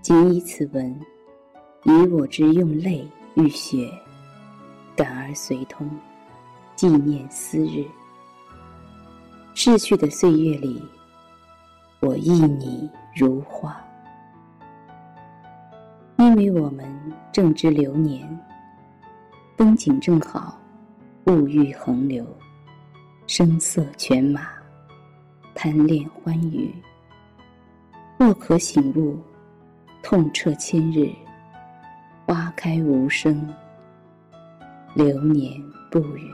仅以此文，以我之用泪与血，感而随通，纪念思日。逝去的岁月里，我忆你如花，因为我们正值流年，风景正好，物欲横流，声色犬马，贪恋欢愉。莫可醒悟，痛彻千日，花开无声，流年不语。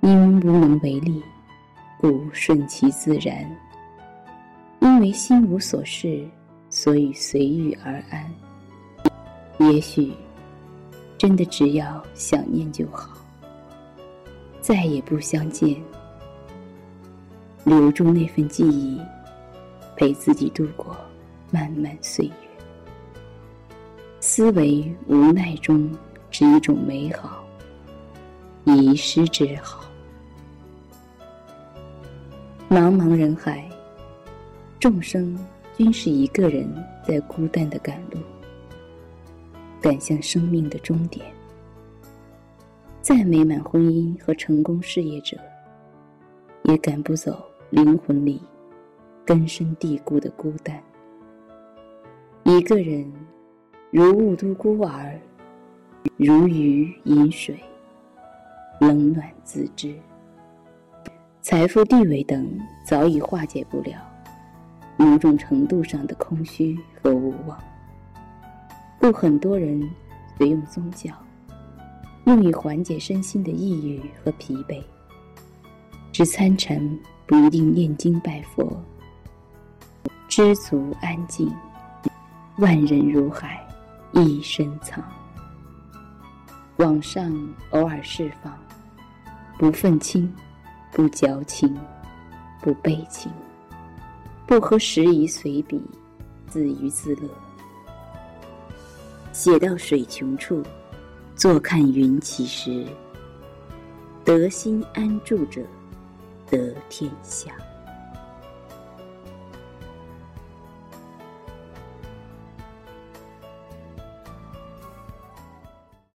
因无能为力，故顺其自然。因为心无所事，所以随遇而安。也许，真的只要想念就好，再也不相见，留住那份记忆，陪自己度过漫漫岁月。思维无奈中，是一种美好，遗失之好。茫茫人海，众生均是一个人在孤单的赶路，赶向生命的终点。再美满婚姻和成功事业者，也赶不走灵魂里根深蒂固的孤单。一个人如雾都孤儿，如鱼饮水，冷暖自知。财富、地位等早已化解不了某种程度上的空虚和无望，故很多人随用宗教，用以缓解身心的抑郁和疲惫。知参禅不一定念经拜佛，知足安静，万人如海，一身藏。网上偶尔释放，不愤青。不矫情，不悲情，不合时宜随笔，自娱自乐。写到水穷处，坐看云起时。得心安住者，得天下。